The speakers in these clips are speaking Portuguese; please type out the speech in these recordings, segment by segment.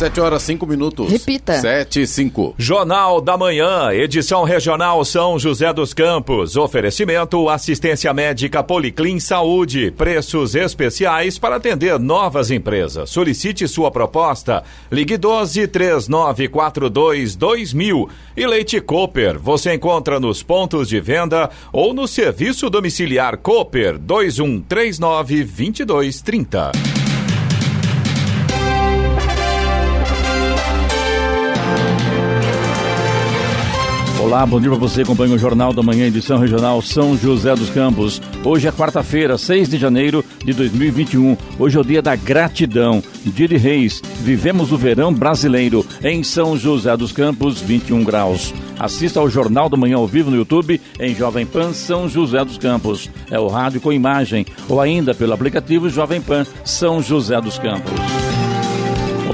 7 horas 5 minutos. Repita. 7 e 5. Jornal da Manhã, edição regional São José dos Campos. Oferecimento assistência médica Policlin Saúde. Preços especiais para atender novas empresas. Solicite sua proposta. Ligue 12 3942 2000. E Leite Cooper. Você encontra nos pontos de venda ou no serviço domiciliar Cooper 2139 2230. Olá, bom dia para você, acompanha o Jornal da Manhã, edição regional São José dos Campos. Hoje é quarta-feira, 6 de janeiro de 2021. Hoje é o dia da gratidão, dia de reis. Vivemos o verão brasileiro em São José dos Campos, 21 graus. Assista ao Jornal da Manhã ao vivo no YouTube em Jovem Pan São José dos Campos. É o rádio com imagem ou ainda pelo aplicativo Jovem Pan São José dos Campos.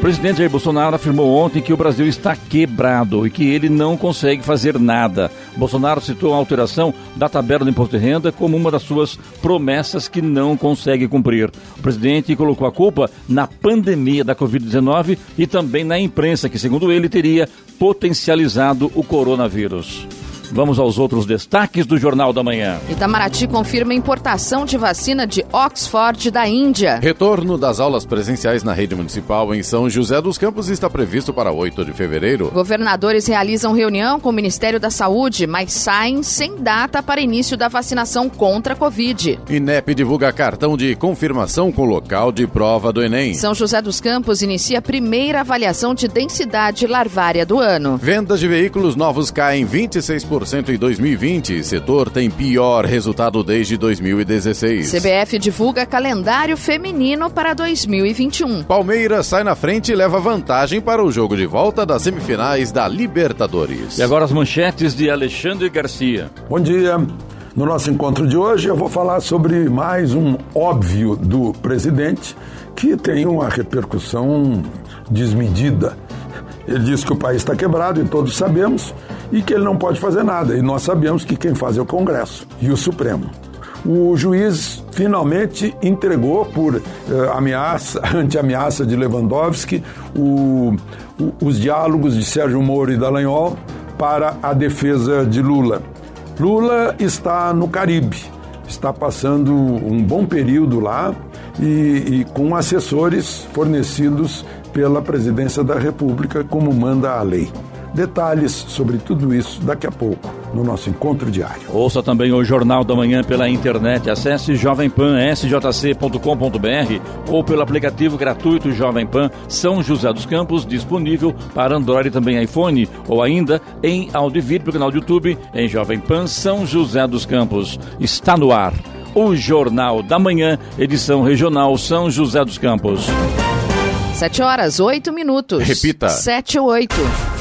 O presidente Jair Bolsonaro afirmou ontem que o Brasil está quebrado e que ele não consegue fazer nada. Bolsonaro citou a alteração da tabela do imposto de renda como uma das suas promessas que não consegue cumprir. O presidente colocou a culpa na pandemia da Covid-19 e também na imprensa, que, segundo ele, teria potencializado o coronavírus. Vamos aos outros destaques do Jornal da Manhã. Itamaraty confirma importação de vacina de Oxford da Índia. Retorno das aulas presenciais na rede municipal em São José dos Campos está previsto para 8 de fevereiro. Governadores realizam reunião com o Ministério da Saúde, mas saem sem data para início da vacinação contra a Covid. INEP divulga cartão de confirmação com local de prova do Enem. São José dos Campos inicia a primeira avaliação de densidade larvária do ano. Vendas de veículos novos caem 26% em 2020. Setor tem pior resultado desde 2016. CBF divulga calendário feminino para 2021. Palmeiras sai na frente e leva vantagem para o jogo de volta das semifinais da Libertadores. E agora as manchetes de Alexandre Garcia. Bom dia. No nosso encontro de hoje, eu vou falar sobre mais um óbvio do presidente que tem uma repercussão desmedida. Ele diz que o país está quebrado, e todos sabemos, e que ele não pode fazer nada. E nós sabemos que quem faz é o Congresso e o Supremo. O juiz finalmente entregou por uh, ameaça, ante-ameaça de Lewandowski, o, o, os diálogos de Sérgio Moro e Dallagnol para a defesa de Lula. Lula está no Caribe, está passando um bom período lá e, e com assessores fornecidos pela Presidência da República, como manda a lei. Detalhes sobre tudo isso daqui a pouco no nosso encontro diário. Ouça também o Jornal da Manhã pela internet. Acesse jovempan.sjc.com.br ou pelo aplicativo gratuito Jovem Pan São José dos Campos, disponível para Android e também iPhone, ou ainda em áudio e vídeo pelo canal do YouTube em Jovem Pan São José dos Campos. Está no ar. O Jornal da Manhã, edição regional São José dos Campos. 7 horas, 8 minutos. Repita. 7 8.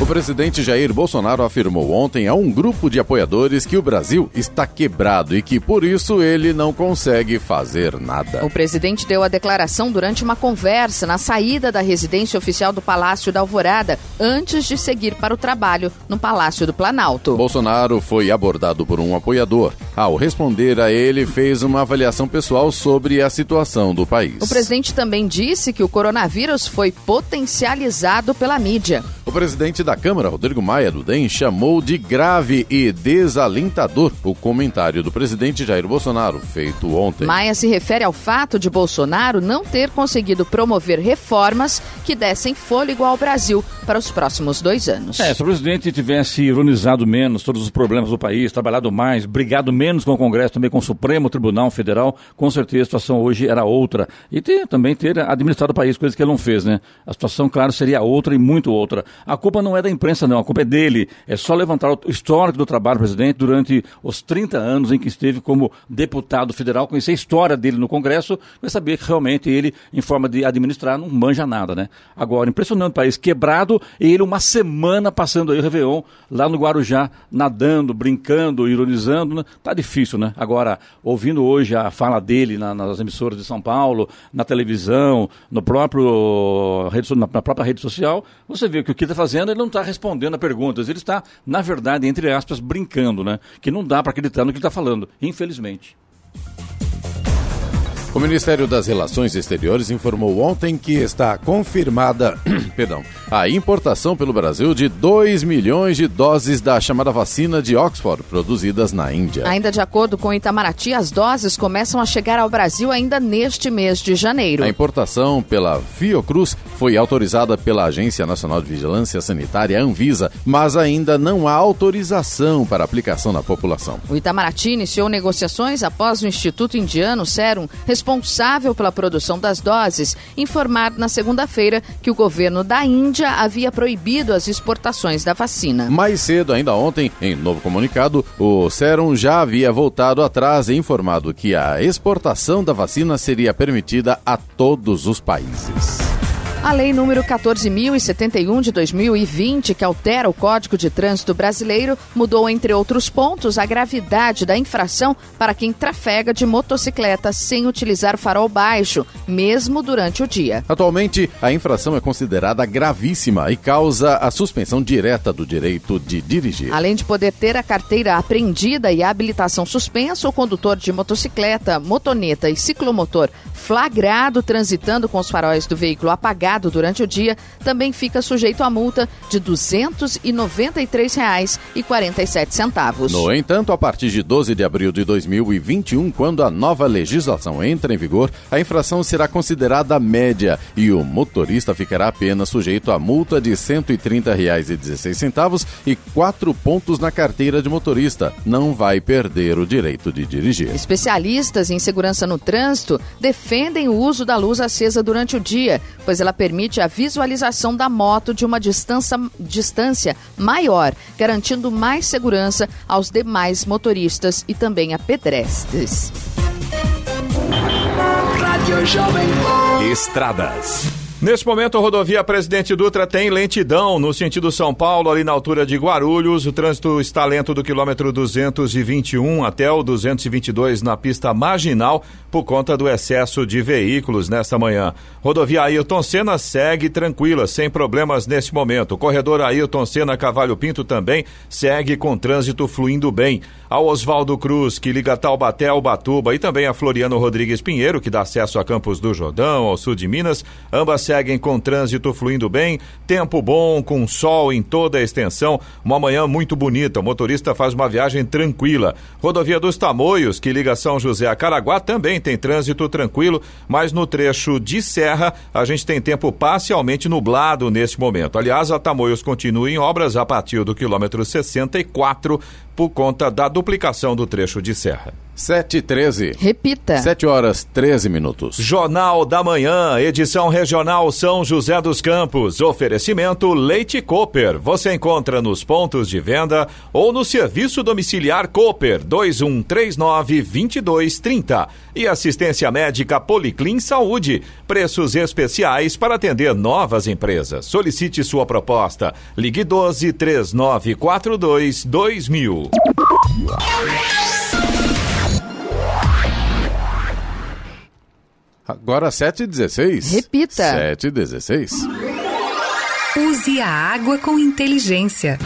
O presidente Jair Bolsonaro afirmou ontem a um grupo de apoiadores que o Brasil está quebrado e que por isso ele não consegue fazer nada. O presidente deu a declaração durante uma conversa na saída da residência oficial do Palácio da Alvorada, antes de seguir para o trabalho no Palácio do Planalto. Bolsonaro foi abordado por um apoiador. Ao responder a ele, fez uma avaliação pessoal sobre a situação do país. O presidente também disse que o coronavírus foi potencializado pela mídia. O presidente da Câmara, Rodrigo Maia do DEM, chamou de grave e desalentador o comentário do presidente Jair Bolsonaro, feito ontem. Maia se refere ao fato de Bolsonaro não ter conseguido promover reformas que dessem fôlego ao Brasil para os próximos dois anos. É, se o presidente tivesse ironizado menos todos os problemas do país, trabalhado mais, brigado menos com o Congresso, também com o Supremo Tribunal Federal, com certeza a situação hoje era outra. E ter, também ter administrado o país, coisa que ele não fez, né? A situação, claro, seria outra e muito outra. A culpa não é da imprensa, não. A culpa é dele. É só levantar o histórico do trabalho do presidente durante os 30 anos em que esteve como deputado federal, conhecer a história dele no Congresso, vai saber que realmente ele, em forma de administrar, não manja nada, né? Agora, impressionante o país quebrado e ele uma semana passando aí o Réveillon lá no Guarujá, nadando, brincando, ironizando, né? Tá difícil, né? Agora, ouvindo hoje a fala dele na, nas emissoras de São Paulo, na televisão, no próprio na própria rede social, você vê que o que está fazendo, ele não está respondendo a perguntas, ele está, na verdade, entre aspas, brincando, né? Que não dá para acreditar no que ele está falando, infelizmente. O Ministério das Relações Exteriores informou ontem que está confirmada perdão, a importação pelo Brasil de 2 milhões de doses da chamada vacina de Oxford, produzidas na Índia. Ainda de acordo com Itamaraty, as doses começam a chegar ao Brasil ainda neste mês de janeiro. A importação pela Fiocruz foi autorizada pela Agência Nacional de Vigilância Sanitária, Anvisa, mas ainda não há autorização para aplicação na população. O Itamaraty iniciou negociações após o Instituto Indiano Serum responsável pela produção das doses, informar na segunda-feira que o governo da Índia havia proibido as exportações da vacina. Mais cedo, ainda ontem, em novo comunicado, o Serum já havia voltado atrás e informado que a exportação da vacina seria permitida a todos os países. A lei número 14.071 de 2020, que altera o Código de Trânsito Brasileiro, mudou, entre outros pontos, a gravidade da infração para quem trafega de motocicleta sem utilizar farol baixo, mesmo durante o dia. Atualmente, a infração é considerada gravíssima e causa a suspensão direta do direito de dirigir. Além de poder ter a carteira apreendida e a habilitação suspensa, o condutor de motocicleta, motoneta e ciclomotor flagrado transitando com os faróis do veículo apagado durante o dia também fica sujeito a multa de R$ 293,47. No entanto, a partir de 12 de abril de 2021, quando a nova legislação entra em vigor, a infração será considerada média e o motorista ficará apenas sujeito a multa de R$ 130,16 e quatro pontos na carteira de motorista. Não vai perder o direito de dirigir. Especialistas em segurança no trânsito defendem o uso da luz acesa durante o dia, pois ela permite a visualização da moto de uma distância, distância maior, garantindo mais segurança aos demais motoristas e também a pedestres. Estradas. Neste momento, a rodovia Presidente Dutra tem lentidão no sentido São Paulo, ali na altura de Guarulhos. O trânsito está lento do quilômetro 221 até o 222 na pista marginal por conta do excesso de veículos nesta manhã. Rodovia Ailton Senna segue tranquila, sem problemas neste momento. O corredor Ailton Senna Cavalho Pinto também segue com trânsito fluindo bem. Ao Oswaldo Cruz, que liga Taubaté ao Batuba, e também a Floriano Rodrigues Pinheiro, que dá acesso a Campos do Jordão, ao sul de Minas, ambas seguem com trânsito fluindo bem, tempo bom, com sol em toda a extensão, uma manhã muito bonita. O motorista faz uma viagem tranquila. Rodovia dos Tamoios, que liga São José a Caraguá, também tem trânsito tranquilo, mas no trecho de Serra a gente tem tempo parcialmente nublado neste momento. Aliás, a Tamoios continua em obras a partir do quilômetro 64 por conta da duplicação do trecho de serra. 7 e 13. Repita. 7 horas 13 minutos. Jornal da Manhã, edição regional São José dos Campos. Oferecimento Leite Cooper. Você encontra nos pontos de venda ou no serviço domiciliar Cooper 2139 2230. E assistência médica Policlin Saúde. Preços especiais para atender novas empresas. Solicite sua proposta. Ligue 12 3942 2000. Agora 7 e 16. Repita. 7 e 16. Use a água com inteligência.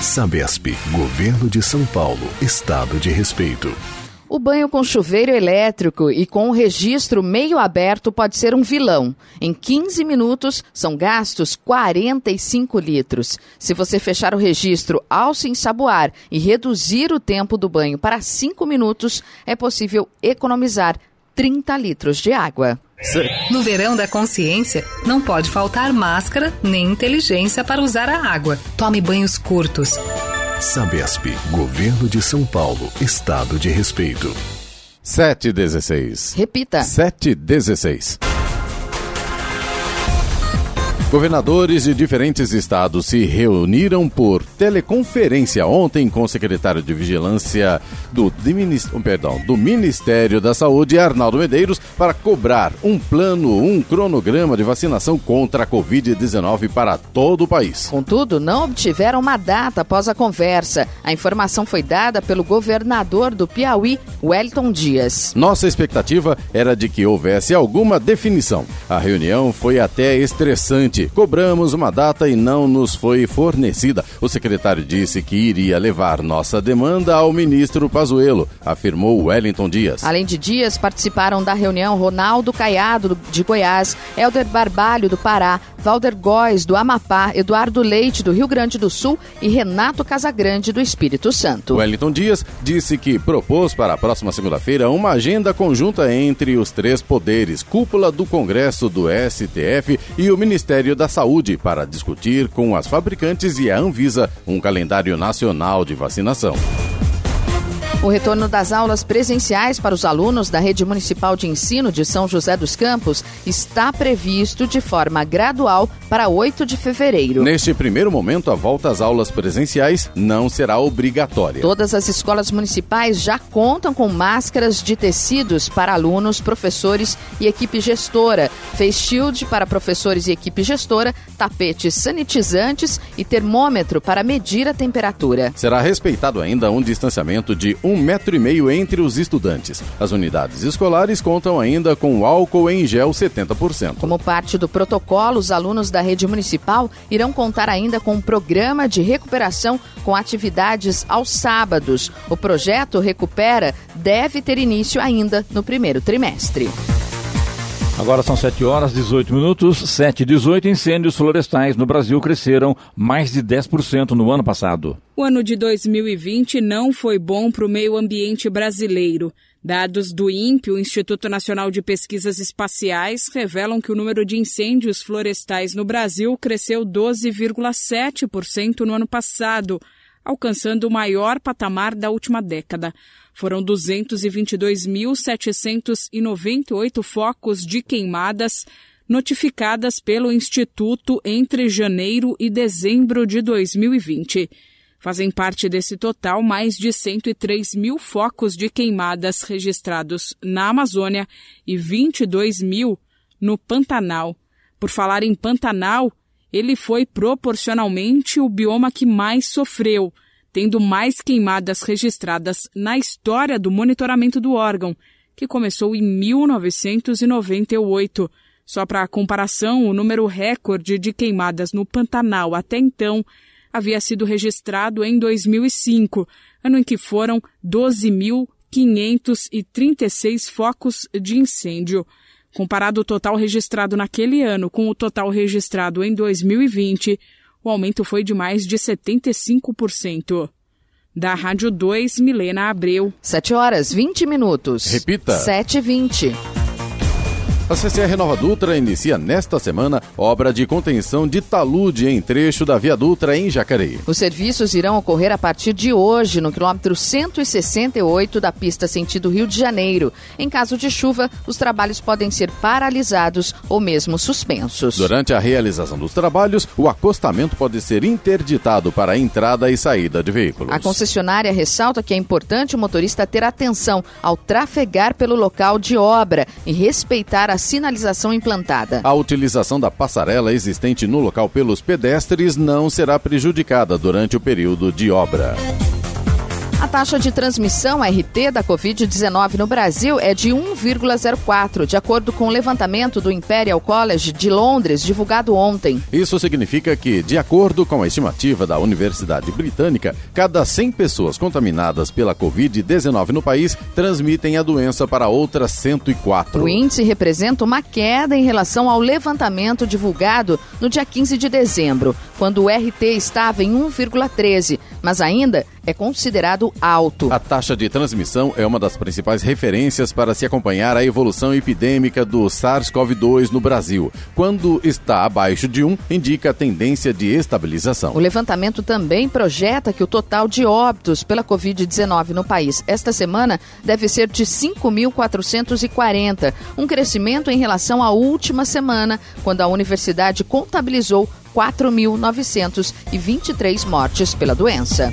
Sabesp, Governo de São Paulo, Estado de Respeito. O banho com chuveiro elétrico e com o registro meio aberto pode ser um vilão. Em 15 minutos são gastos 45 litros. Se você fechar o registro ao se ensaboar e reduzir o tempo do banho para 5 minutos, é possível economizar 30 litros de água. No verão da consciência, não pode faltar máscara nem inteligência para usar a água. Tome banhos curtos. Sabesp, Governo de São Paulo, Estado de Respeito. 7 e 16. Repita. 7 e 16. Governadores de diferentes estados se reuniram por teleconferência ontem com o secretário de Vigilância do, perdão, do Ministério da Saúde, Arnaldo Medeiros, para cobrar um plano, um cronograma de vacinação contra a Covid-19 para todo o país. Contudo, não obtiveram uma data após a conversa. A informação foi dada pelo governador do Piauí, Wellington Dias. Nossa expectativa era de que houvesse alguma definição. A reunião foi até estressante Cobramos uma data e não nos foi fornecida. O secretário disse que iria levar nossa demanda ao ministro Pazuello, afirmou Wellington Dias. Além de Dias, participaram da reunião Ronaldo Caiado, de Goiás, Helder Barbalho, do Pará, Valder Góes, do Amapá, Eduardo Leite, do Rio Grande do Sul e Renato Casagrande, do Espírito Santo. Wellington Dias disse que propôs para a próxima segunda-feira uma agenda conjunta entre os três poderes, cúpula do Congresso do STF e o Ministério da Saúde para discutir com as fabricantes e a Anvisa um calendário nacional de vacinação. O retorno das aulas presenciais para os alunos da Rede Municipal de Ensino de São José dos Campos está previsto de forma gradual para 8 de fevereiro. Neste primeiro momento, a volta às aulas presenciais não será obrigatória. Todas as escolas municipais já contam com máscaras de tecidos para alunos, professores e equipe gestora, face shield para professores e equipe gestora, tapetes sanitizantes e termômetro para medir a temperatura. Será respeitado ainda um distanciamento de um metro e meio entre os estudantes. As unidades escolares contam ainda com álcool em gel 70%. Como parte do protocolo, os alunos da rede municipal irão contar ainda com um programa de recuperação com atividades aos sábados. O projeto Recupera deve ter início ainda no primeiro trimestre. Agora são 7 horas 18 minutos, 7 e 18 incêndios florestais no Brasil cresceram mais de 10% no ano passado. O ano de 2020 não foi bom para o meio ambiente brasileiro. Dados do INPE, o Instituto Nacional de Pesquisas Espaciais, revelam que o número de incêndios florestais no Brasil cresceu 12,7% no ano passado, alcançando o maior patamar da última década. Foram 222.798 focos de queimadas notificadas pelo Instituto entre janeiro e dezembro de 2020. Fazem parte desse total mais de 103 mil focos de queimadas registrados na Amazônia e 22 mil no Pantanal. Por falar em Pantanal, ele foi proporcionalmente o bioma que mais sofreu tendo mais queimadas registradas na história do monitoramento do órgão, que começou em 1998. Só para comparação, o número recorde de queimadas no Pantanal até então havia sido registrado em 2005, ano em que foram 12.536 focos de incêndio. Comparado o total registrado naquele ano com o total registrado em 2020, o aumento foi de mais de 75%. Da Rádio 2, Milena Abreu. 7 horas 20 minutos. Repita. 7 e 20. A CCR Nova Dutra inicia nesta semana obra de contenção de talude em trecho da Via Dutra em Jacareí. Os serviços irão ocorrer a partir de hoje no quilômetro 168 da pista sentido Rio de Janeiro. Em caso de chuva, os trabalhos podem ser paralisados ou mesmo suspensos. Durante a realização dos trabalhos, o acostamento pode ser interditado para a entrada e saída de veículos. A concessionária ressalta que é importante o motorista ter atenção ao trafegar pelo local de obra e respeitar a sinalização implantada. A utilização da passarela existente no local pelos pedestres não será prejudicada durante o período de obra. A taxa de transmissão RT da Covid-19 no Brasil é de 1,04, de acordo com o levantamento do Imperial College de Londres, divulgado ontem. Isso significa que, de acordo com a estimativa da Universidade Britânica, cada 100 pessoas contaminadas pela Covid-19 no país transmitem a doença para outras 104. O índice representa uma queda em relação ao levantamento divulgado no dia 15 de dezembro, quando o RT estava em 1,13, mas ainda é considerado alto. A taxa de transmissão é uma das principais referências para se acompanhar a evolução epidêmica do SARS-CoV-2 no Brasil. Quando está abaixo de 1, indica a tendência de estabilização. O levantamento também projeta que o total de óbitos pela Covid-19 no país esta semana deve ser de 5.440, um crescimento em relação à última semana, quando a universidade contabilizou 4.923 mortes pela doença.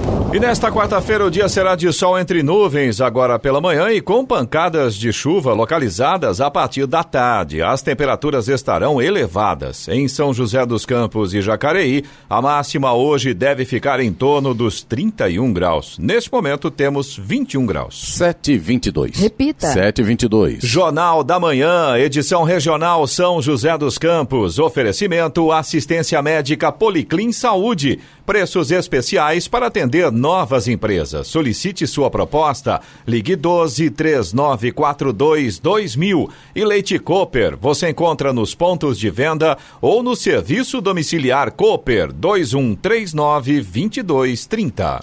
E nesta quarta-feira o dia será de sol entre nuvens agora pela manhã e com pancadas de chuva localizadas a partir da tarde. As temperaturas estarão elevadas. Em São José dos Campos e Jacareí, a máxima hoje deve ficar em torno dos 31 graus. Neste momento temos 21 graus. 7,22. Repita. 7,22. Jornal da Manhã, edição regional São José dos Campos. Oferecimento assistência médica Policlin Saúde. Preços especiais para atender novas empresas. Solicite sua proposta. Ligue 12 3942 2000. E Leite Cooper. Você encontra nos pontos de venda ou no serviço domiciliar Cooper 2139 2230.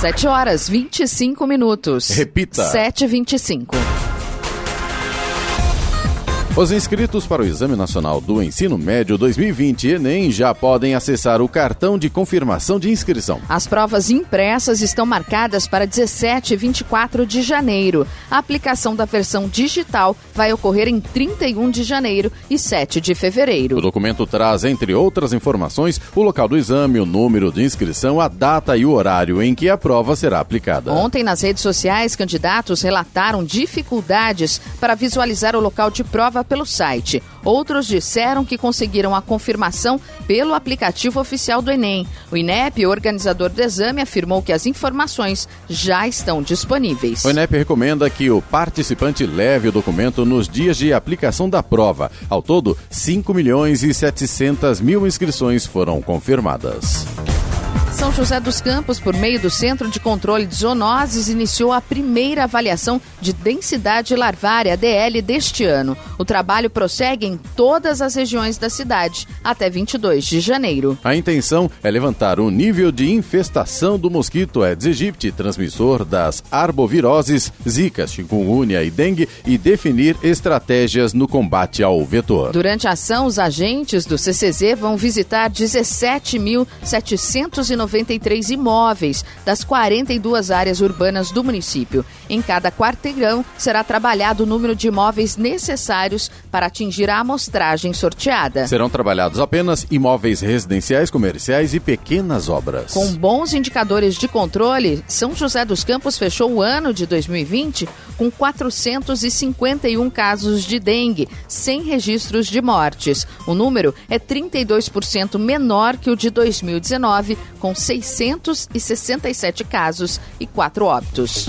7 horas 25 minutos. Repita. 7h25. Os inscritos para o Exame Nacional do Ensino Médio 2020 Enem já podem acessar o cartão de confirmação de inscrição. As provas impressas estão marcadas para 17 e 24 de janeiro. A aplicação da versão digital vai ocorrer em 31 de janeiro e 7 de fevereiro. O documento traz, entre outras informações, o local do exame, o número de inscrição, a data e o horário em que a prova será aplicada. Ontem, nas redes sociais, candidatos relataram dificuldades para visualizar o local de prova pelo site. Outros disseram que conseguiram a confirmação pelo aplicativo oficial do Enem. O INEP, organizador do exame, afirmou que as informações já estão disponíveis. O INEP recomenda que o participante leve o documento nos dias de aplicação da prova. Ao todo, 5 milhões e 700 mil inscrições foram confirmadas. São José dos Campos, por meio do Centro de Controle de Zoonoses, iniciou a primeira avaliação de densidade larvária DL deste ano. O trabalho prossegue em todas as regiões da cidade até 22 de janeiro. A intenção é levantar o nível de infestação do mosquito Aedes aegypti, transmissor das arboviroses Zika, chikungunya e dengue, e definir estratégias no combate ao vetor. Durante a ação, os agentes do CCZ vão visitar 17.790 93 imóveis das 42 áreas urbanas do município. Em cada quarteirão será trabalhado o número de imóveis necessários para atingir a amostragem sorteada. Serão trabalhados apenas imóveis residenciais, comerciais e pequenas obras. Com bons indicadores de controle, São José dos Campos fechou o ano de 2020 com 451 casos de dengue, sem registros de mortes. O número é 32% menor que o de 2019, com 667 casos e 4 óbitos.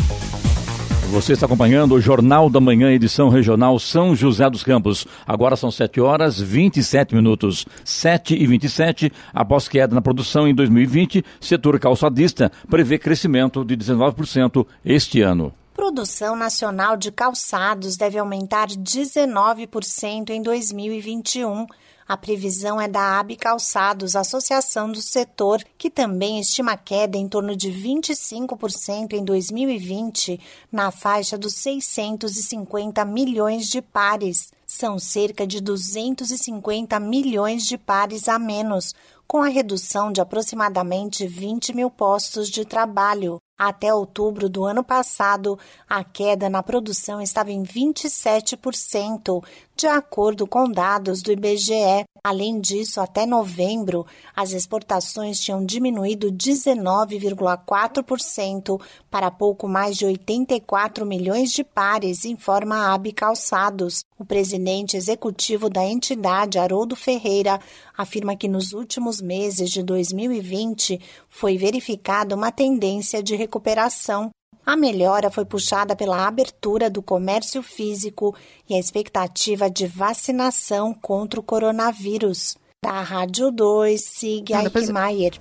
Você está acompanhando o Jornal da Manhã, edição regional São José dos Campos. Agora são 7 horas 27 minutos. 7 e 27, após queda na produção em 2020, setor calçadista prevê crescimento de 19% este ano. Produção nacional de calçados deve aumentar 19% em 2021 a previsão é da AB Calçados, associação do setor, que também estima queda em torno de 25% em 2020, na faixa dos 650 milhões de pares. São cerca de 250 milhões de pares a menos, com a redução de aproximadamente 20 mil postos de trabalho. Até outubro do ano passado, a queda na produção estava em 27%, de acordo com dados do IBGE. Além disso, até novembro, as exportações tinham diminuído 19,4% para pouco mais de 84 milhões de pares, informa a AB Calçados. O presidente executivo da entidade, Haroldo Ferreira, afirma que nos últimos meses de 2020 foi verificada uma tendência de recuperação. A melhora foi puxada pela abertura do comércio físico e a expectativa de vacinação contra o coronavírus. Da Rádio 2, Sig Eichmeier.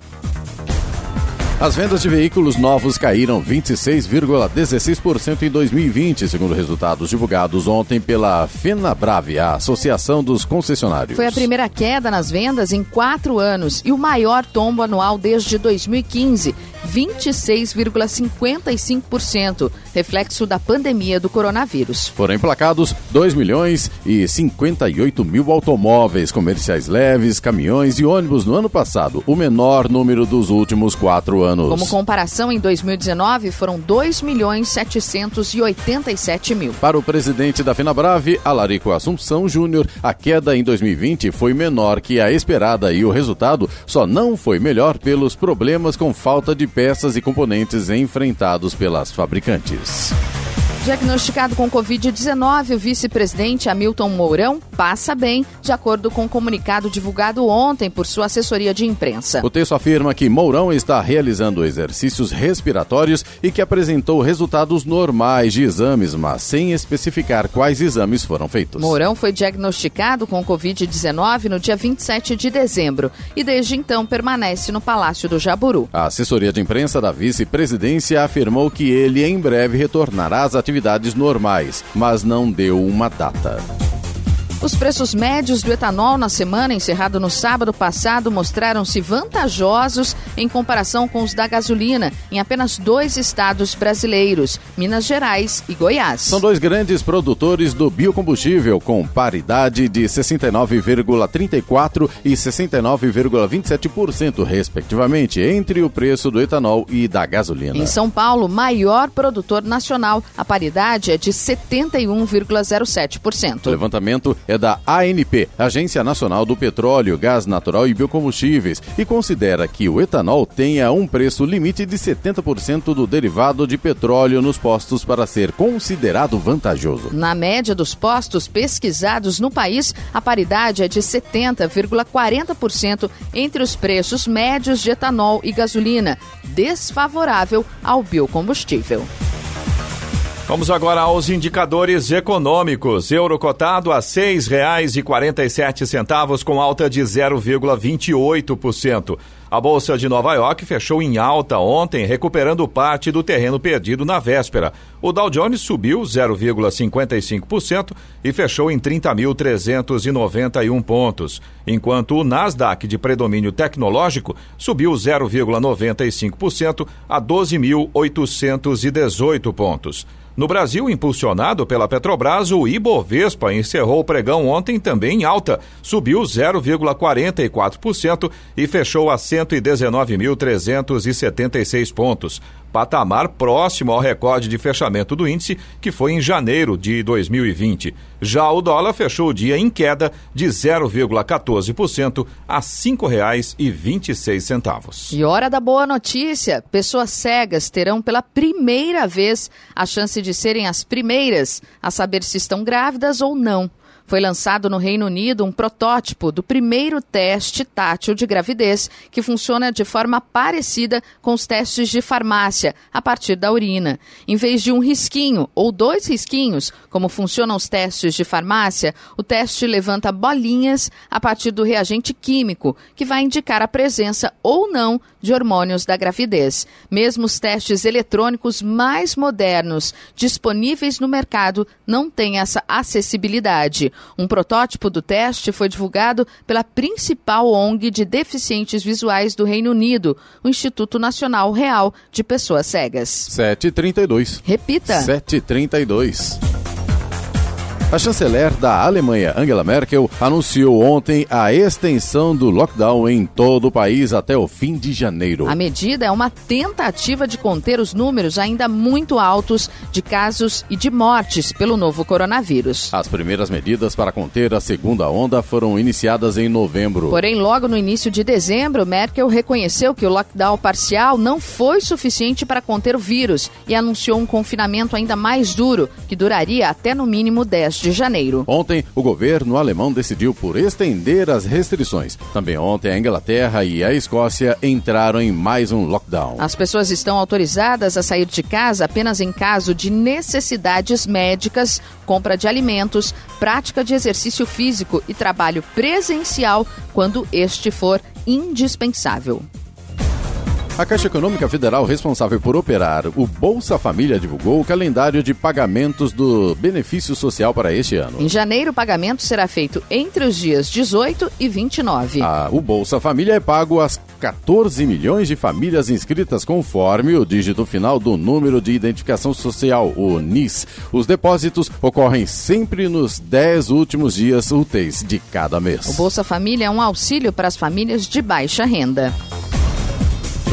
As vendas de veículos novos caíram 26,16% em 2020, segundo resultados divulgados ontem pela FenaBrave, a Associação dos Concessionários. Foi a primeira queda nas vendas em quatro anos e o maior tombo anual desde 2015, 26,55%, reflexo da pandemia do coronavírus. Foram emplacados 2 milhões e 58 mil automóveis comerciais leves, caminhões e ônibus no ano passado, o menor número dos últimos quatro anos. Como comparação, em 2019 foram 2 milhões 787 mil. Para o presidente da FenaBrave, Alarico Assunção Júnior, a queda em 2020 foi menor que a esperada e o resultado só não foi melhor pelos problemas com falta de peças e componentes enfrentados pelas fabricantes. Diagnosticado com Covid-19, o vice-presidente Hamilton Mourão passa bem, de acordo com o um comunicado divulgado ontem por sua assessoria de imprensa. O texto afirma que Mourão está realizando exercícios respiratórios e que apresentou resultados normais de exames, mas sem especificar quais exames foram feitos. Mourão foi diagnosticado com Covid-19 no dia 27 de dezembro e desde então permanece no Palácio do Jaburu. A assessoria de imprensa da vice-presidência afirmou que ele em breve retornará às atividades atividades normais, mas não deu uma data. Os preços médios do etanol na semana encerrado no sábado passado mostraram-se vantajosos em comparação com os da gasolina em apenas dois estados brasileiros, Minas Gerais e Goiás. São dois grandes produtores do biocombustível com paridade de 69,34 e 69,27% respectivamente entre o preço do etanol e da gasolina. Em São Paulo, maior produtor nacional, a paridade é de 71,07%. O levantamento é da ANP, Agência Nacional do Petróleo, Gás Natural e Biocombustíveis, e considera que o etanol tenha um preço limite de 70% do derivado de petróleo nos postos para ser considerado vantajoso. Na média dos postos pesquisados no país, a paridade é de 70,40% entre os preços médios de etanol e gasolina, desfavorável ao biocombustível. Vamos agora aos indicadores econômicos. Euro cotado a R$ 6,47 com alta de 0,28%. A Bolsa de Nova York fechou em alta ontem, recuperando parte do terreno perdido na véspera. O Dow Jones subiu 0,55% e fechou em 30.391 pontos, enquanto o Nasdaq de predomínio tecnológico subiu 0,95% a 12.818 pontos. No Brasil, impulsionado pela Petrobras, o Ibovespa encerrou o pregão ontem também em alta, subiu 0,44% e fechou a 119.376 pontos patamar próximo ao recorde de fechamento do índice, que foi em janeiro de 2020. Já o dólar fechou o dia em queda de 0,14% a R$ 5,26. E hora da boa notícia: pessoas cegas terão pela primeira vez a chance de serem as primeiras a saber se estão grávidas ou não. Foi lançado no Reino Unido um protótipo do primeiro teste tátil de gravidez, que funciona de forma parecida com os testes de farmácia, a partir da urina. Em vez de um risquinho ou dois risquinhos, como funcionam os testes de farmácia, o teste levanta bolinhas a partir do reagente químico, que vai indicar a presença ou não de hormônios da gravidez. Mesmo os testes eletrônicos mais modernos disponíveis no mercado não têm essa acessibilidade. Um protótipo do teste foi divulgado pela principal ONG de deficientes visuais do Reino Unido, o Instituto Nacional Real de Pessoas Cegas. 732. Repita. 732. A chanceler da Alemanha, Angela Merkel, anunciou ontem a extensão do lockdown em todo o país até o fim de janeiro. A medida é uma tentativa de conter os números ainda muito altos de casos e de mortes pelo novo coronavírus. As primeiras medidas para conter a segunda onda foram iniciadas em novembro. Porém, logo no início de dezembro, Merkel reconheceu que o lockdown parcial não foi suficiente para conter o vírus e anunciou um confinamento ainda mais duro, que duraria até no mínimo 10 de janeiro. Ontem, o governo alemão decidiu por estender as restrições. Também ontem, a Inglaterra e a Escócia entraram em mais um lockdown. As pessoas estão autorizadas a sair de casa apenas em caso de necessidades médicas, compra de alimentos, prática de exercício físico e trabalho presencial quando este for indispensável. A Caixa Econômica Federal, responsável por operar o Bolsa Família, divulgou o calendário de pagamentos do benefício social para este ano. Em janeiro, o pagamento será feito entre os dias 18 e 29. Ah, o Bolsa Família é pago às 14 milhões de famílias inscritas conforme o dígito final do número de identificação social, o NIS. Os depósitos ocorrem sempre nos 10 últimos dias úteis de cada mês. O Bolsa Família é um auxílio para as famílias de baixa renda.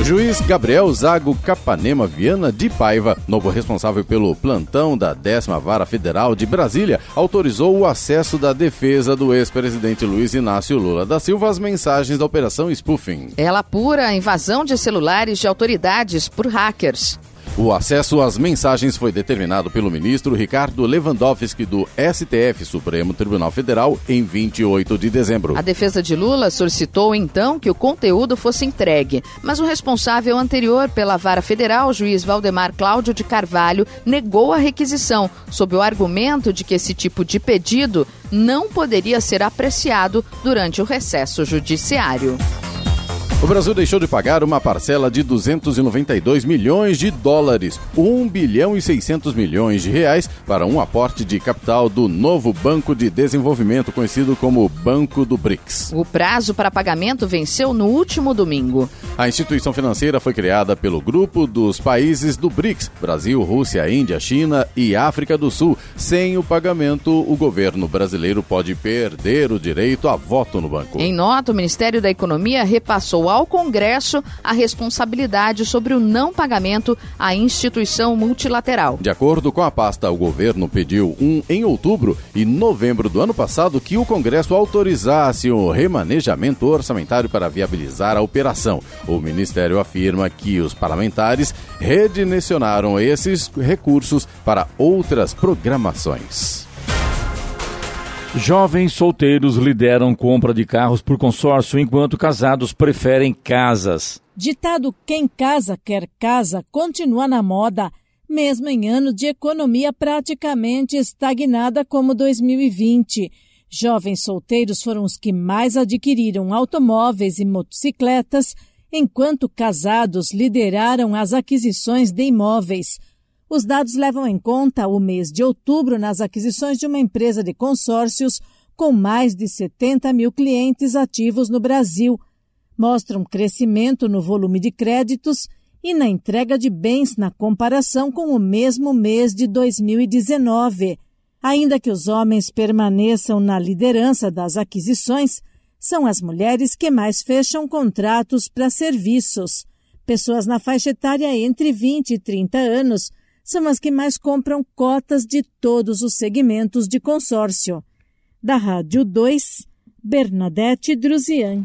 Juiz Gabriel Zago Capanema Viana de Paiva, novo responsável pelo plantão da 10 Vara Federal de Brasília, autorizou o acesso da defesa do ex-presidente Luiz Inácio Lula da Silva às mensagens da Operação Spoofing. Ela apura a invasão de celulares de autoridades por hackers. O acesso às mensagens foi determinado pelo ministro Ricardo Lewandowski do STF, Supremo Tribunal Federal, em 28 de dezembro. A defesa de Lula solicitou então que o conteúdo fosse entregue, mas o responsável anterior pela vara federal, juiz Valdemar Cláudio de Carvalho, negou a requisição, sob o argumento de que esse tipo de pedido não poderia ser apreciado durante o recesso judiciário. O Brasil deixou de pagar uma parcela de 292 milhões de dólares, 1 bilhão e 600 milhões de reais, para um aporte de capital do novo Banco de Desenvolvimento, conhecido como Banco do BRICS. O prazo para pagamento venceu no último domingo. A instituição financeira foi criada pelo grupo dos países do BRICS, Brasil, Rússia, Índia, China e África do Sul. Sem o pagamento, o governo brasileiro pode perder o direito a voto no banco. Em nota, o Ministério da Economia repassou ao Congresso a responsabilidade sobre o não pagamento à instituição multilateral. De acordo com a pasta, o governo pediu um em outubro e novembro do ano passado que o Congresso autorizasse o remanejamento orçamentário para viabilizar a operação. O ministério afirma que os parlamentares redimensionaram esses recursos para outras programações. Jovens solteiros lideram compra de carros por consórcio, enquanto casados preferem casas. Ditado quem casa quer casa continua na moda, mesmo em ano de economia praticamente estagnada como 2020. Jovens solteiros foram os que mais adquiriram automóveis e motocicletas, enquanto casados lideraram as aquisições de imóveis. Os dados levam em conta o mês de outubro nas aquisições de uma empresa de consórcios com mais de 70 mil clientes ativos no Brasil. Mostram crescimento no volume de créditos e na entrega de bens na comparação com o mesmo mês de 2019. Ainda que os homens permaneçam na liderança das aquisições, são as mulheres que mais fecham contratos para serviços. Pessoas na faixa etária entre 20 e 30 anos são as que mais compram cotas de todos os segmentos de consórcio. Da Rádio 2, Bernadette Druzian.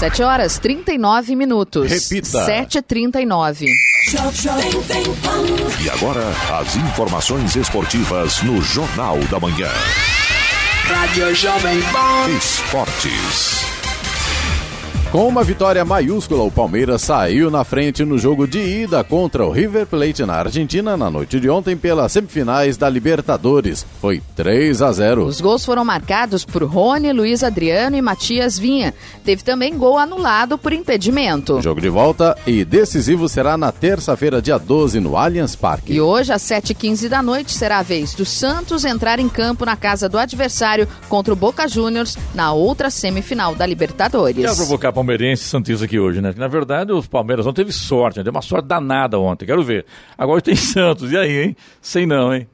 7 horas 39 minutos. Repita. 7h39. E agora, as informações esportivas no Jornal da Manhã. Rádio Jovem Pan. Esportes. Com uma vitória maiúscula, o Palmeiras saiu na frente no jogo de ida contra o River Plate na Argentina na noite de ontem pelas semifinais da Libertadores. Foi 3 a 0. Os gols foram marcados por Rony, Luiz Adriano e Matias Vinha. Teve também gol anulado por impedimento. Jogo de volta e decisivo será na terça-feira, dia 12, no Allianz Parque. E hoje, às 7h15 da noite, será a vez do Santos entrar em campo na casa do adversário contra o Boca Juniors na outra semifinal da Libertadores. Quero provocar palmeirense e Santista aqui hoje, né? Na verdade, o Palmeiras não teve sorte, né? Deu uma sorte danada ontem, quero ver. Agora tem Santos, e aí, hein? Sei não, hein?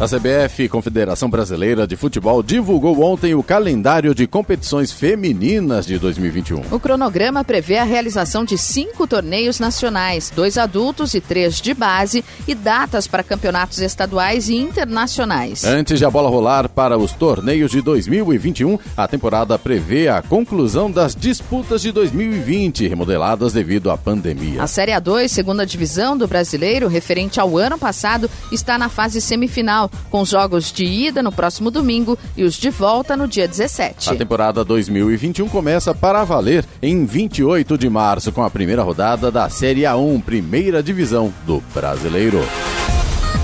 A CBF, Confederação Brasileira de Futebol, divulgou ontem o calendário de competições femininas de 2021. O cronograma prevê a realização de cinco torneios nacionais, dois adultos e três de base, e datas para campeonatos estaduais e internacionais. Antes de a bola rolar para os torneios de 2021, a temporada prevê a conclusão das disputas de 2020, remodeladas devido à pandemia. A Série A2, segunda divisão do brasileiro, referente ao ano passado, está na fase semifinal com os jogos de ida no próximo domingo e os de volta no dia 17. A temporada 2021 começa para valer em 28 de março, com a primeira rodada da Série A1, primeira divisão do brasileiro.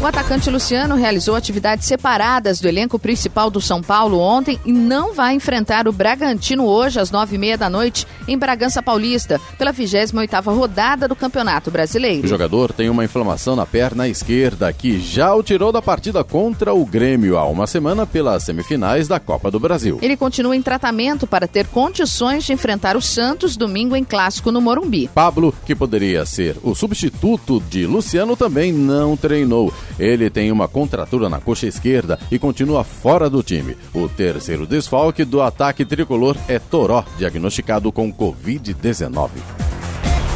O atacante Luciano realizou atividades separadas do elenco principal do São Paulo ontem e não vai enfrentar o Bragantino hoje às nove e meia da noite em Bragança Paulista, pela 28ª rodada do Campeonato Brasileiro. O jogador tem uma inflamação na perna esquerda que já o tirou da partida contra o Grêmio há uma semana pelas semifinais da Copa do Brasil. Ele continua em tratamento para ter condições de enfrentar o Santos domingo em clássico no Morumbi. Pablo, que poderia ser o substituto de Luciano, também não treinou. Ele tem uma contratura na coxa esquerda e continua fora do time. O terceiro desfalque do ataque tricolor é Toró, diagnosticado com Covid-19.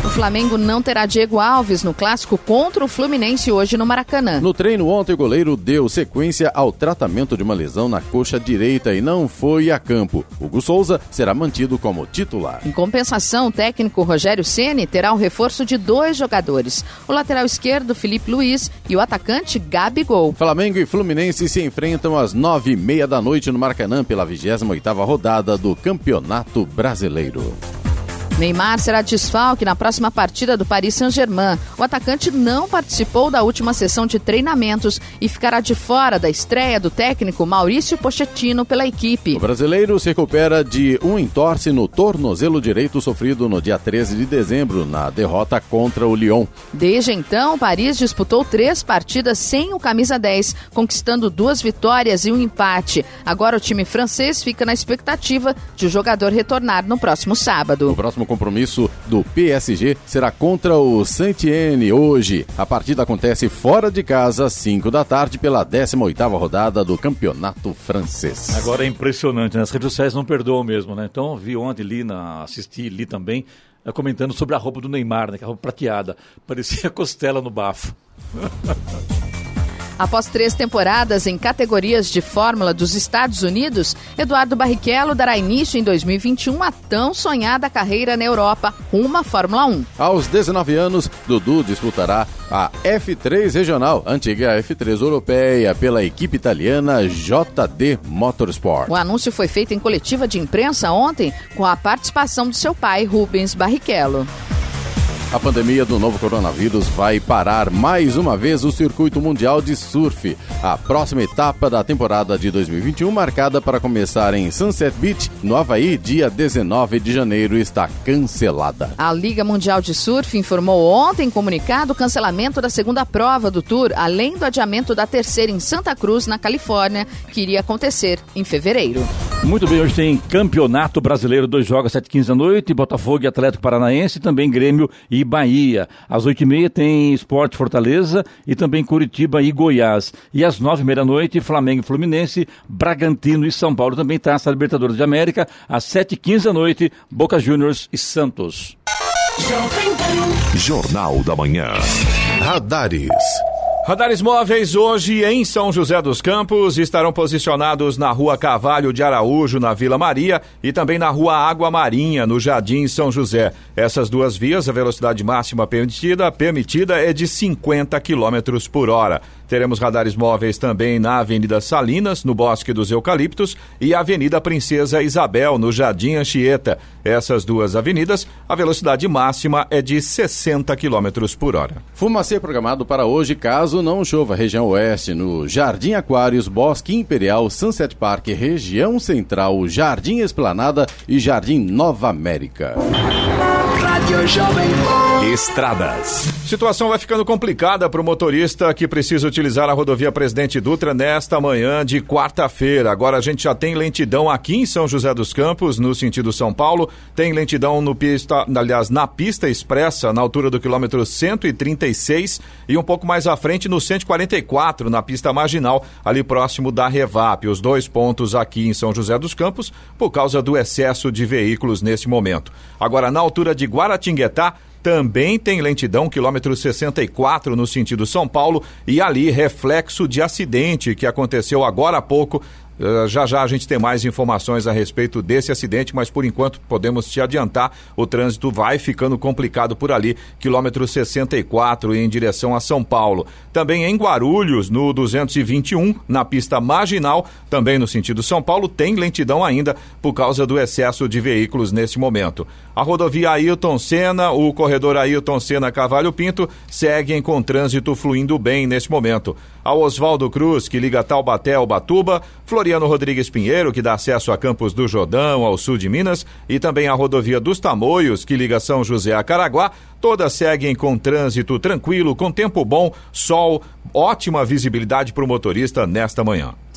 O Flamengo não terá Diego Alves no clássico contra o Fluminense hoje no Maracanã. No treino ontem, o goleiro deu sequência ao tratamento de uma lesão na coxa direita e não foi a campo. Hugo Souza será mantido como titular. Em compensação, o técnico Rogério Ceni terá o reforço de dois jogadores: o lateral esquerdo Felipe Luiz e o atacante Gabigol. Flamengo e Fluminense se enfrentam às nove e meia da noite no Maracanã pela 28 oitava rodada do Campeonato Brasileiro. Neymar será desfalque na próxima partida do Paris Saint-Germain. O atacante não participou da última sessão de treinamentos e ficará de fora da estreia do técnico Maurício Pochettino pela equipe. O brasileiro se recupera de um entorse no tornozelo direito sofrido no dia 13 de dezembro na derrota contra o Lyon. Desde então, o Paris disputou três partidas sem o camisa 10, conquistando duas vitórias e um empate. Agora o time francês fica na expectativa de o jogador retornar no próximo sábado. Próximo compromisso do PSG será contra o Saint-Étienne hoje. A partida acontece fora de casa, às 5 da tarde, pela 18ª rodada do Campeonato Francês. Agora é impressionante, né? As redes sociais não perdoam mesmo, né? Então, vi ontem, li, na, assisti, li também, eh, comentando sobre a roupa do Neymar, né? Que é a roupa prateada. Parecia costela no bafo. Após três temporadas em categorias de Fórmula dos Estados Unidos, Eduardo Barrichello dará início em 2021 a tão sonhada carreira na Europa, à Fórmula 1. Aos 19 anos, Dudu disputará a F3 Regional, antiga F3 Europeia, pela equipe italiana JD Motorsport. O anúncio foi feito em coletiva de imprensa ontem com a participação de seu pai, Rubens Barrichello. A pandemia do novo coronavírus vai parar mais uma vez o circuito mundial de surf. A próxima etapa da temporada de 2021, marcada para começar em Sunset Beach, no Havaí, dia 19 de janeiro, está cancelada. A Liga Mundial de Surf informou ontem em comunicado o cancelamento da segunda prova do Tour, além do adiamento da terceira em Santa Cruz, na Califórnia, que iria acontecer em fevereiro. Muito bem, hoje tem Campeonato Brasileiro, dois jogos, 7h15 da noite, Botafogo e Atlético Paranaense, também Grêmio e Bahia. Às 8h30 tem Esporte Fortaleza e também Curitiba e Goiás. E às 9h30 da noite, Flamengo e Fluminense, Bragantino e São Paulo. Também Taça Libertadores de América, às 7h15 da noite, Boca Juniors e Santos. Jornal da Manhã. Radares. Radares móveis hoje em São José dos Campos estarão posicionados na Rua Cavalho de Araújo, na Vila Maria, e também na Rua Água Marinha, no Jardim São José. Essas duas vias, a velocidade máxima permitida, permitida é de 50 km por hora. Teremos radares móveis também na Avenida Salinas, no Bosque dos Eucaliptos, e Avenida Princesa Isabel, no Jardim Anchieta. Essas duas avenidas, a velocidade máxima é de 60 km por hora. Fumacê programado para hoje, caso não chova, região oeste, no Jardim Aquários, Bosque Imperial, Sunset Park, região central, Jardim Esplanada e Jardim Nova América. Rádio Jovem Pan. Estradas. Situação vai ficando complicada para o motorista que precisa utilizar a rodovia Presidente Dutra nesta manhã de quarta-feira. Agora a gente já tem lentidão aqui em São José dos Campos, no sentido São Paulo. Tem lentidão no pista, aliás, na pista expressa, na altura do quilômetro 136 e um pouco mais à frente no 144, na pista marginal, ali próximo da Revap. Os dois pontos aqui em São José dos Campos, por causa do excesso de veículos nesse momento. Agora, na altura de Guaratinguetá, também tem lentidão, quilômetro 64 no sentido São Paulo, e ali reflexo de acidente que aconteceu agora há pouco já já a gente tem mais informações a respeito desse acidente, mas por enquanto podemos te adiantar, o trânsito vai ficando complicado por ali, quilômetro 64 em direção a São Paulo. Também em Guarulhos, no 221, na pista marginal, também no sentido São Paulo, tem lentidão ainda por causa do excesso de veículos nesse momento. A rodovia Ailton Senna, o corredor Ailton Senna Cavalho Pinto seguem com trânsito fluindo bem nesse momento. A Oswaldo Cruz, que liga Taubaté ao Batuba, Floriano Rodrigues Pinheiro, que dá acesso a Campos do Jordão, ao sul de Minas, e também a rodovia dos Tamoios, que liga São José a Caraguá, todas seguem com trânsito tranquilo, com tempo bom, sol, ótima visibilidade para o motorista nesta manhã.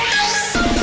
Yes.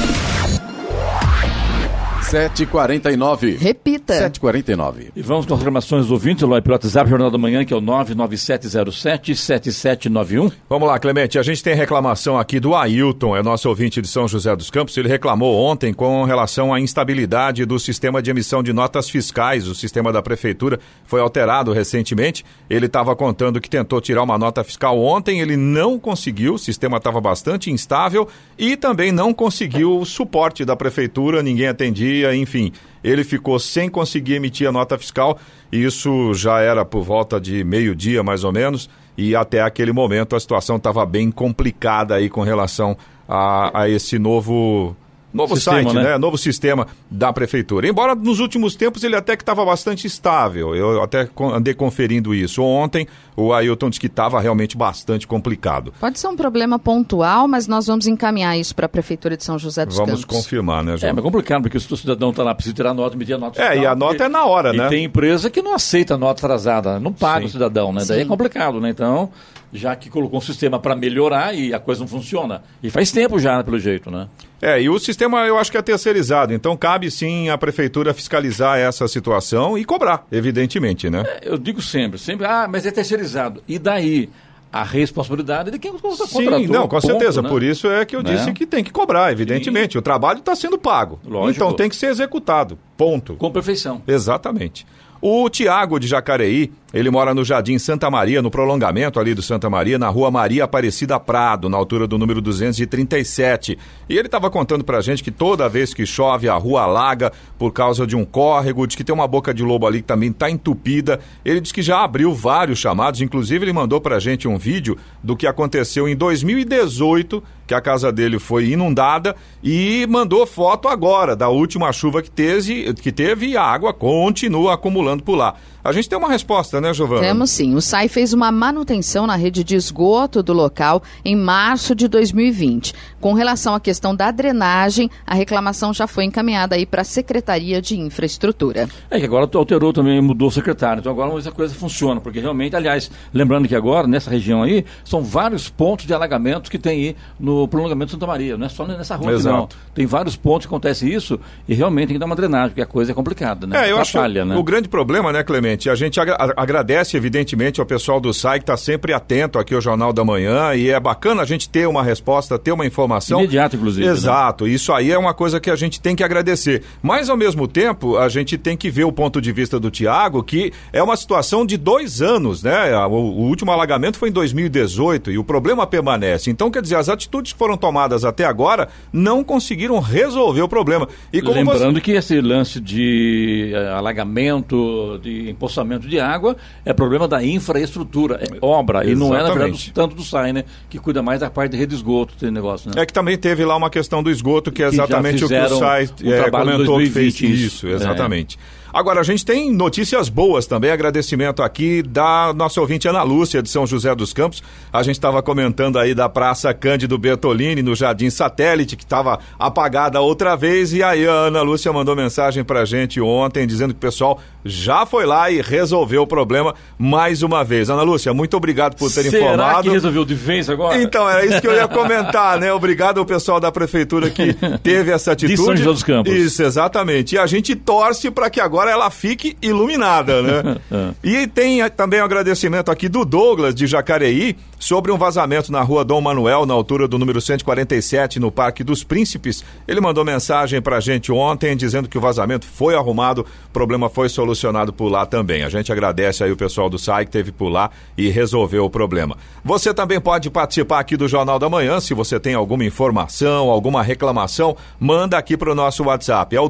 7h49. Repita. 7h49. E vamos com as reclamações dos ouvintes, Eloy, pelo WhatsApp, Jornal da Manhã, que é o 99707-7791. Vamos lá, Clemente. A gente tem reclamação aqui do Ailton, é nosso ouvinte de São José dos Campos. Ele reclamou ontem com relação à instabilidade do sistema de emissão de notas fiscais. O sistema da prefeitura foi alterado recentemente. Ele estava contando que tentou tirar uma nota fiscal ontem, ele não conseguiu, o sistema estava bastante instável e também não conseguiu o suporte da prefeitura, ninguém atendia enfim, ele ficou sem conseguir emitir a nota fiscal, e isso já era por volta de meio-dia, mais ou menos, e até aquele momento a situação estava bem complicada aí com relação a, a esse novo Novo sistema, site, né? né? Novo sistema da prefeitura. Embora nos últimos tempos ele até que estava bastante estável. Eu até andei conferindo isso. Ontem o Ailton disse que estava realmente bastante complicado. Pode ser um problema pontual, mas nós vamos encaminhar isso para a prefeitura de São José dos vamos Campos. Vamos confirmar, né, João? É, mas é complicado, porque se o cidadão está lá, precisa tirar a nota, emitir a nota. É, fiscal, e a nota é na hora, né? E tem empresa que não aceita a nota atrasada, não paga Sim. o cidadão, né? Sim. Daí é complicado, né? Então, já que colocou um sistema para melhorar e a coisa não funciona. E faz tempo já, né, pelo jeito, né? É, e o sistema eu acho que é terceirizado, então cabe sim a prefeitura fiscalizar essa situação e cobrar, evidentemente, né? É, eu digo sempre, sempre, ah, mas é terceirizado. E daí? A responsabilidade de quem contratou. Sim, não, com ponto, certeza. Né? Por isso é que eu né? disse que tem que cobrar, evidentemente. Sim. O trabalho está sendo pago. Lógico. Então tem que ser executado. Ponto. Com perfeição. Exatamente. O Tiago de Jacareí, ele mora no Jardim Santa Maria, no prolongamento ali do Santa Maria, na rua Maria Aparecida Prado, na altura do número 237. E ele estava contando pra gente que toda vez que chove a rua alaga por causa de um córrego, diz que tem uma boca de lobo ali que também está entupida. Ele diz que já abriu vários chamados, inclusive ele mandou pra gente um vídeo do que aconteceu em 2018 que a casa dele foi inundada e mandou foto agora da última chuva que teve, que teve e a água continua acumulando por lá. A gente tem uma resposta, né, Giovana? Temos sim. O SAI fez uma manutenção na rede de esgoto do local em março de 2020. Com relação à questão da drenagem, a reclamação já foi encaminhada aí para a Secretaria de Infraestrutura. É que agora alterou também, mudou o secretário. Então agora essa coisa funciona, porque realmente, aliás, lembrando que agora, nessa região aí, são vários pontos de alagamentos que tem aí no prolongamento de Santa Maria. Não é só nessa rua, Exato. não. Tem vários pontos que acontece isso e realmente tem que dar uma drenagem, porque a coisa é complicada, né? É, eu acho né? o grande problema, né, Clemente? A gente agra agradece, evidentemente, ao pessoal do SAI que está sempre atento aqui ao Jornal da Manhã e é bacana a gente ter uma resposta, ter uma informação. Imediata, inclusive. Né? Exato. Né? Isso aí é uma coisa que a gente tem que agradecer. Mas, ao mesmo tempo, a gente tem que ver o ponto de vista do Tiago, que é uma situação de dois anos, né? O, o último alagamento foi em 2018 e o problema permanece. Então, quer dizer, as atitudes que foram tomadas até agora não conseguiram resolver o problema. E Lembrando você... que esse lance de uh, alagamento, de empoçamento de água, é problema da infraestrutura, é obra. Exatamente. E não é, na verdade, tanto do SAI, né? Que cuida mais da parte de rede de esgoto, tem negócio, né? É que também teve lá uma questão do esgoto, que é exatamente o que o SAI é, comentou 2020, que fez. Isso, exatamente. É. Agora, a gente tem notícias boas também. Agradecimento aqui da nossa ouvinte Ana Lúcia, de São José dos Campos. A gente estava comentando aí da Praça Cândido Bertolini, no Jardim Satélite, que estava apagada outra vez. E aí a Ana Lúcia mandou mensagem pra gente ontem, dizendo que o pessoal já foi lá e resolveu o problema mais uma vez. Ana Lúcia, muito obrigado por ter Será informado. Será que resolveu de vez agora? Então, era isso que eu ia comentar, né? Obrigado ao pessoal da prefeitura que teve essa atitude. De São José dos Campos. Isso, exatamente. E a gente torce para que agora ela fique iluminada, né? É. e tem também um agradecimento aqui do Douglas, de Jacareí, sobre um vazamento na rua Dom Manuel, na altura do número 147, no Parque dos Príncipes. Ele mandou mensagem pra gente ontem dizendo que o vazamento foi arrumado, o problema foi solucionado por lá também. A gente agradece aí o pessoal do SAI que teve por lá e resolveu o problema. Você também pode participar aqui do Jornal da Manhã, se você tem alguma informação, alguma reclamação, manda aqui pro nosso WhatsApp. É o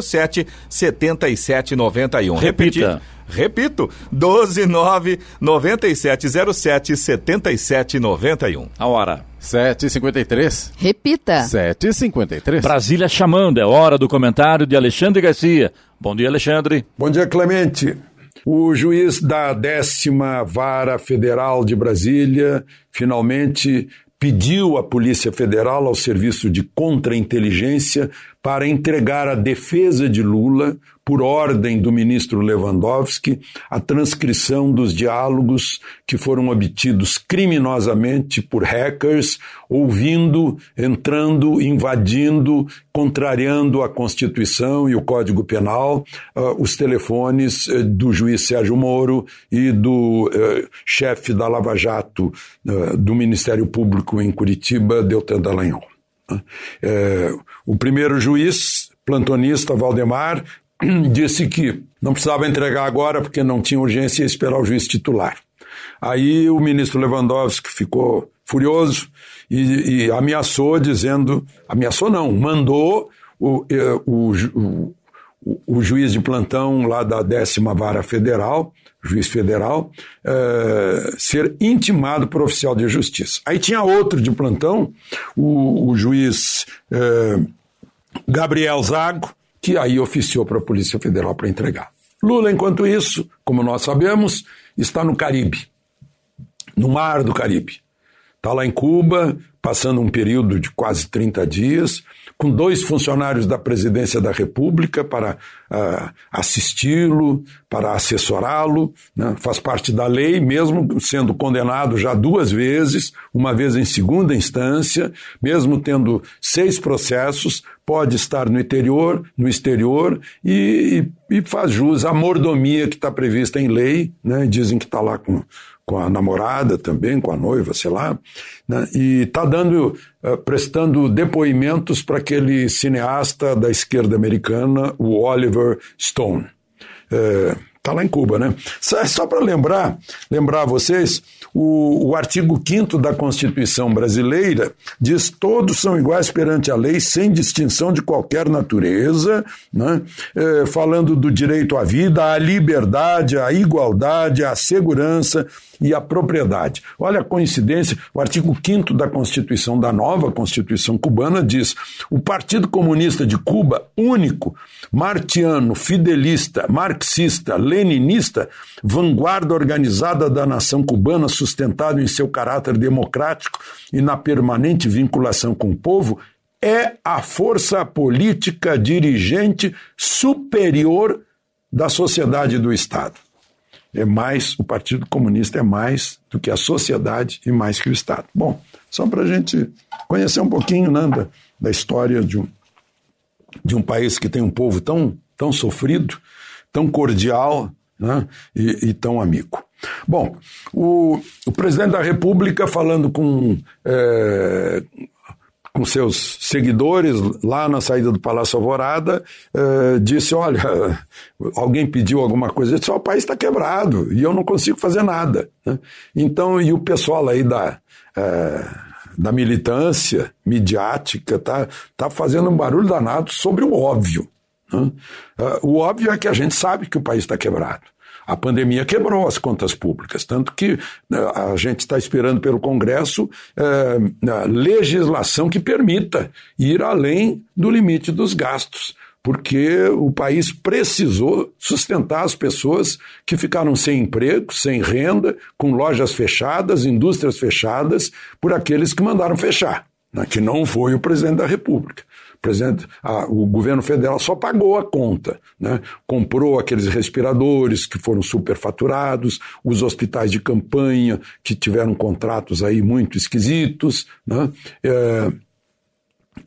1299707 7791. Repita. Repito, 129 9707 7791. A hora. 7h53. Repita. 7h53. Brasília chamando, é hora do comentário de Alexandre Garcia. Bom dia, Alexandre. Bom dia, Clemente. O juiz da décima vara federal de Brasília finalmente pediu à Polícia Federal, ao Serviço de Contra-Inteligência, para entregar à defesa de Lula, por ordem do ministro Lewandowski, a transcrição dos diálogos que foram obtidos criminosamente por hackers, ouvindo, entrando, invadindo, contrariando a Constituição e o Código Penal, uh, os telefones uh, do juiz Sérgio Moro e do uh, chefe da Lava Jato do Ministério Público em Curitiba, Deltan Dallagnol. É, o primeiro juiz, plantonista Valdemar, disse que não precisava entregar agora porque não tinha urgência e esperar o juiz titular. Aí o ministro Lewandowski ficou furioso e, e ameaçou, dizendo: ameaçou não, mandou o, o, o, o, juiz de plantão lá da décima vara federal, juiz federal, é, ser intimado por oficial de justiça. Aí tinha outro de plantão, o, o juiz é, Gabriel Zago, que aí oficiou para a Polícia Federal para entregar. Lula, enquanto isso, como nós sabemos, está no Caribe, no mar do Caribe. Está lá em Cuba, passando um período de quase 30 dias, com dois funcionários da Presidência da República para uh, assisti-lo, para assessorá-lo, né? faz parte da lei, mesmo sendo condenado já duas vezes, uma vez em segunda instância, mesmo tendo seis processos, pode estar no interior, no exterior e, e, faz jus à mordomia que está prevista em lei, né? dizem que está lá com com a namorada também, com a noiva, sei lá, né? e está dando, uh, prestando depoimentos para aquele cineasta da esquerda americana, o Oliver Stone. Está é, lá em Cuba, né? Só, só para lembrar, lembrar vocês, o, o artigo 5 da Constituição brasileira diz todos são iguais perante a lei, sem distinção de qualquer natureza, né? É, falando do direito à vida, à liberdade, à igualdade, à segurança e à propriedade. Olha a coincidência, o artigo 5 da Constituição, da nova Constituição cubana, diz: o Partido Comunista de Cuba, único, martiano, fidelista, marxista, leninista, vanguarda organizada da nação cubana, sustentado em seu caráter democrático e na permanente vinculação com o povo, é a força política dirigente superior da sociedade do Estado é mais, o Partido Comunista é mais do que a sociedade e mais que o Estado. Bom, só para a gente conhecer um pouquinho né, da, da, história de um, de um país que tem um povo tão, tão sofrido, tão cordial né, e, e tão amigo. Bom, o, o, presidente da República falando com é, com seus seguidores lá na saída do Palácio Alvorada, eh, disse: Olha, alguém pediu alguma coisa, disse: O país está quebrado e eu não consigo fazer nada. Né? Então, e o pessoal aí da. Eh, da militância midiática tá, tá fazendo um barulho danado sobre o óbvio. Né? Uh, o óbvio é que a gente sabe que o país está quebrado. A pandemia quebrou as contas públicas, tanto que né, a gente está esperando pelo Congresso é, legislação que permita ir além do limite dos gastos porque o país precisou sustentar as pessoas que ficaram sem emprego, sem renda, com lojas fechadas, indústrias fechadas, por aqueles que mandaram fechar, né, que não foi o presidente da República presidente, a, o governo federal só pagou a conta, né? comprou aqueles respiradores que foram superfaturados, os hospitais de campanha que tiveram contratos aí muito esquisitos, né? É,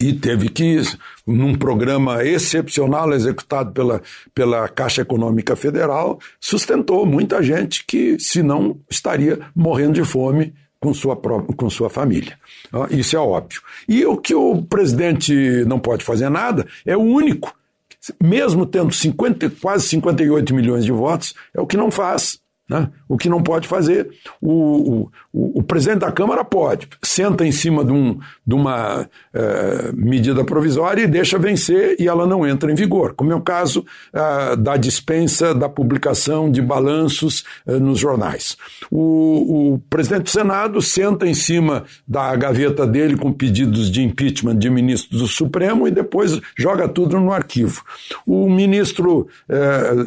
e teve que, num programa excepcional executado pela, pela Caixa Econômica Federal, sustentou muita gente que, se não, estaria morrendo de fome com sua, própria, com sua família. Isso é óbvio. E o que o presidente não pode fazer nada é o único, mesmo tendo 50, quase 58 milhões de votos, é o que não faz. Né? O que não pode fazer, o, o, o, presidente da Câmara pode, senta em cima de, um, de uma é, medida provisória e deixa vencer e ela não entra em vigor, como é o caso é, da dispensa da publicação de balanços é, nos jornais. O, o, presidente do Senado senta em cima da gaveta dele com pedidos de impeachment de ministros do Supremo e depois joga tudo no arquivo. O ministro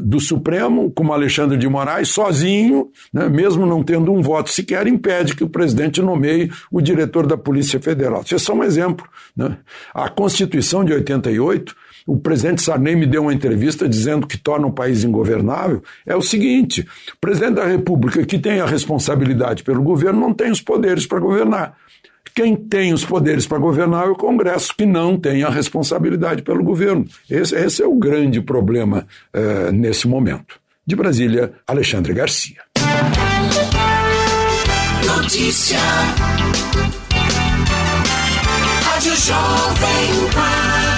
do Supremo, como Alexandre de Moraes, sozinho sozinho, né, mesmo não tendo um voto sequer, impede que o presidente nomeie o diretor da Polícia Federal. Isso é só um exemplo. Né? A Constituição de 88 o presidente Sarney me deu uma entrevista dizendo que torna o país ingovernável, é o seguinte: o presidente da República, que tem a responsabilidade pelo governo, não tem os poderes para governar. Quem tem os poderes para governar é o Congresso, que não tem a responsabilidade pelo governo. Esse, esse é o grande problema eh, nesse momento. De Brasília, Alexandre Garcia. Notícia. Rádio Jovem Pan.